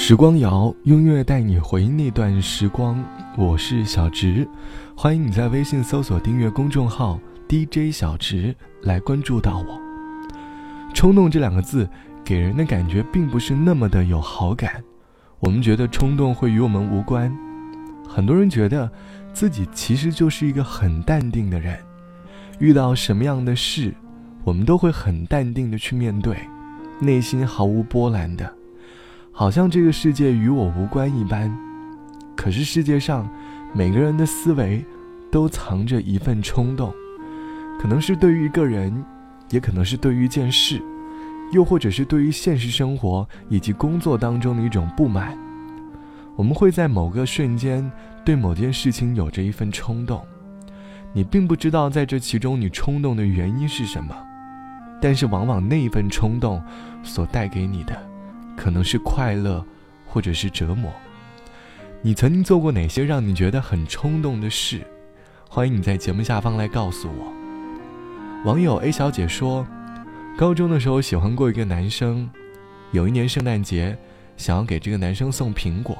时光谣，音乐带你回忆那段时光。我是小直，欢迎你在微信搜索订阅公众号 DJ 小直来关注到我。冲动这两个字给人的感觉并不是那么的有好感。我们觉得冲动会与我们无关，很多人觉得自己其实就是一个很淡定的人，遇到什么样的事，我们都会很淡定的去面对，内心毫无波澜的。好像这个世界与我无关一般，可是世界上每个人的思维都藏着一份冲动，可能是对于一个人，也可能是对于一件事，又或者是对于现实生活以及工作当中的一种不满。我们会在某个瞬间对某件事情有着一份冲动，你并不知道在这其中你冲动的原因是什么，但是往往那一份冲动所带给你的。可能是快乐，或者是折磨。你曾经做过哪些让你觉得很冲动的事？欢迎你在节目下方来告诉我。网友 A 小姐说，高中的时候喜欢过一个男生，有一年圣诞节，想要给这个男生送苹果，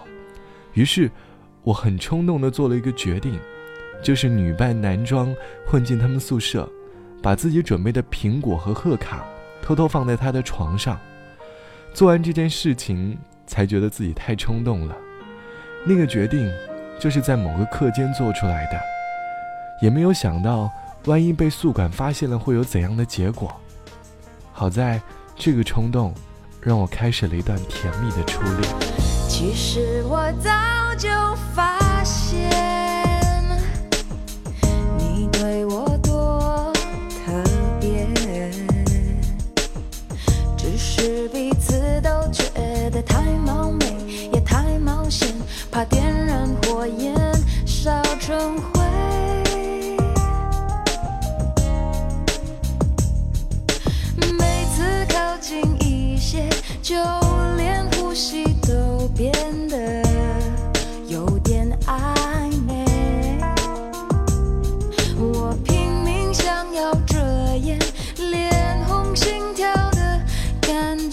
于是我很冲动的做了一个决定，就是女扮男装混进他们宿舍，把自己准备的苹果和贺卡偷偷放在他的床上。做完这件事情，才觉得自己太冲动了。那个决定，就是在某个课间做出来的，也没有想到，万一被宿管发现了，会有怎样的结果。好在，这个冲动，让我开始了一段甜蜜的初恋。其实我早就发现。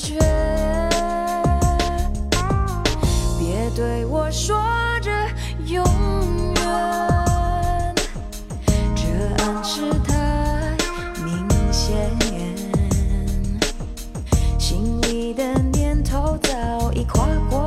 决。别对我说着永远这暗示太明显。心里的念头早已跨过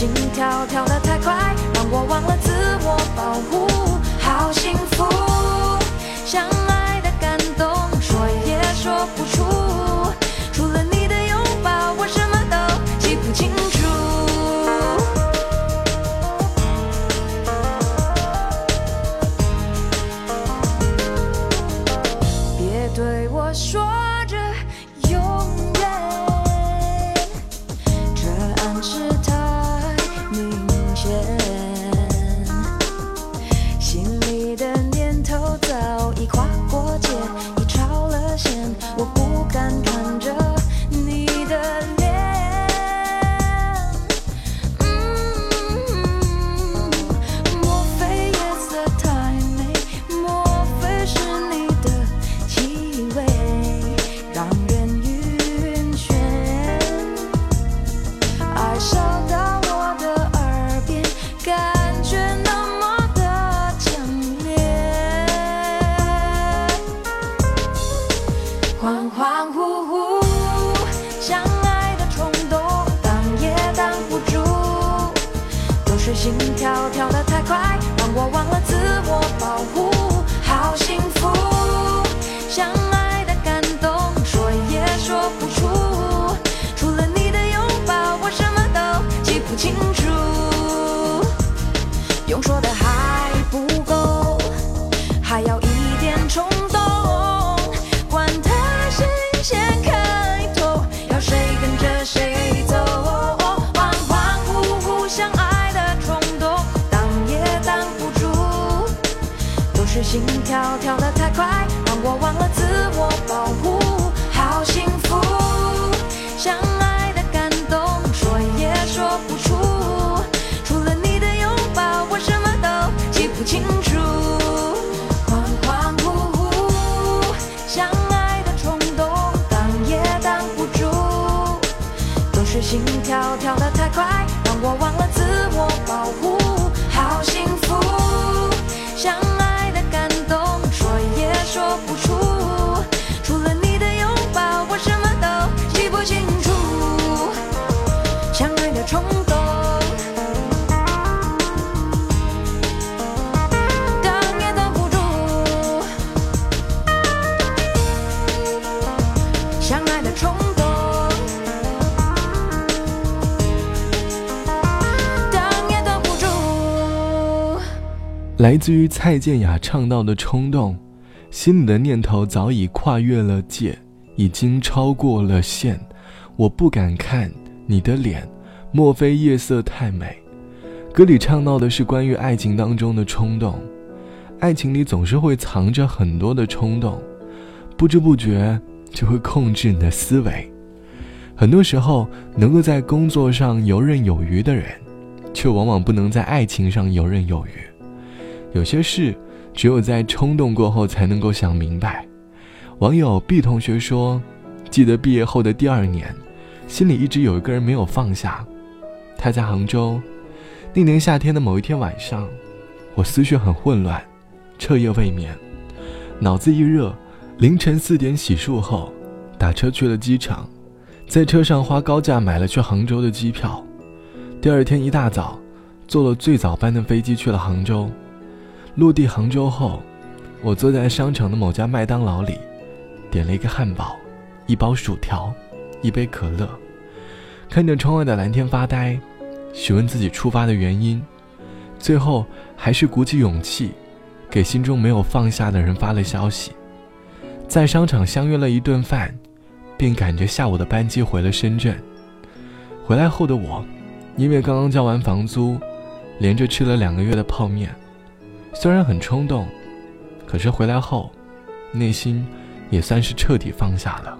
心跳跳得太快，让我忘了自我保护。好幸福，想是心跳跳得太快，让我忘了自我保护。好幸福，相爱的感动，说也说不出。除了你的拥抱，我什么都记不清楚。用说的好。来自于蔡健雅唱到的冲动，心里的念头早已跨越了界，已经超过了线。我不敢看你的脸，莫非夜色太美？歌里唱到的是关于爱情当中的冲动，爱情里总是会藏着很多的冲动，不知不觉就会控制你的思维。很多时候，能够在工作上游刃有余的人，却往往不能在爱情上游刃有余。有些事，只有在冲动过后才能够想明白。网友 B 同学说：“记得毕业后的第二年，心里一直有一个人没有放下。他在杭州。那年夏天的某一天晚上，我思绪很混乱，彻夜未眠，脑子一热，凌晨四点洗漱后，打车去了机场，在车上花高价买了去杭州的机票。第二天一大早，坐了最早班的飞机去了杭州。”落地杭州后，我坐在商场的某家麦当劳里，点了一个汉堡，一包薯条，一杯可乐，看着窗外的蓝天发呆，询问自己出发的原因，最后还是鼓起勇气，给心中没有放下的人发了消息，在商场相约了一顿饭，便赶着下午的班机回了深圳。回来后的我，因为刚刚交完房租，连着吃了两个月的泡面。虽然很冲动，可是回来后，内心也算是彻底放下了。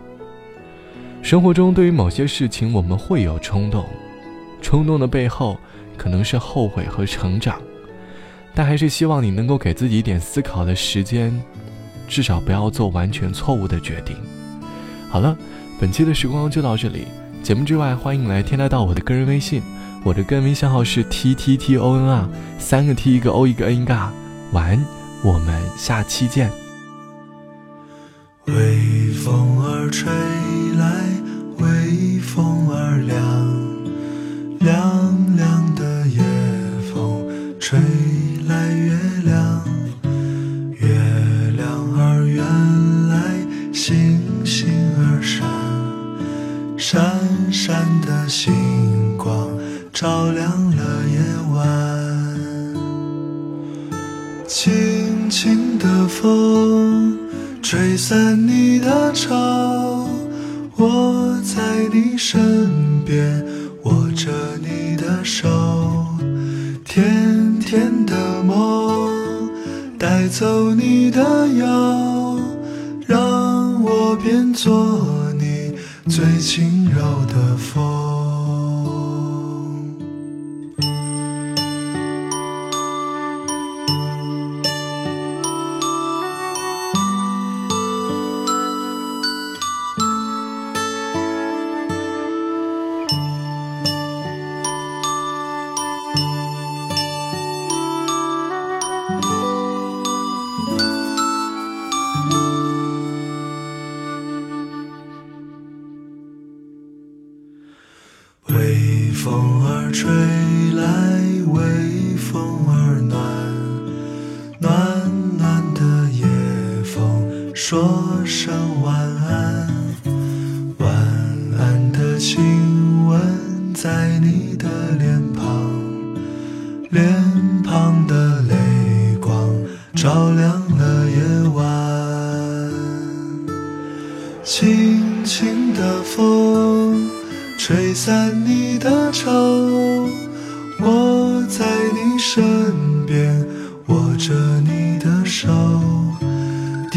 生活中对于某些事情，我们会有冲动，冲动的背后可能是后悔和成长，但还是希望你能够给自己一点思考的时间，至少不要做完全错误的决定。好了，本期的时光就到这里。节目之外，欢迎来添加到我的个人微信，我的个人微信号是 t t t o n r，三个 t 一个 o 一个 n 一个 r。晚安，我们下期见。微风儿吹来，微风儿凉，凉凉散你的愁。我在你身边，握着你的手。甜甜的梦，带走你的忧，让我变作你最轻柔的风。微风儿吹来，微风儿暖，暖暖的夜风说声晚安，晚安的亲吻在你的脸庞，脸庞的泪光照亮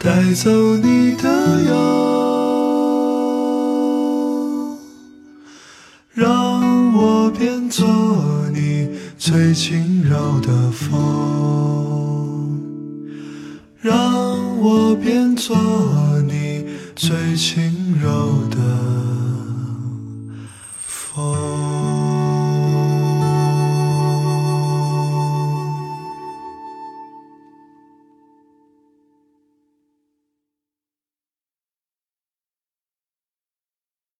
带走你的忧，让我变作你最轻柔的风，让我变作你最轻柔的。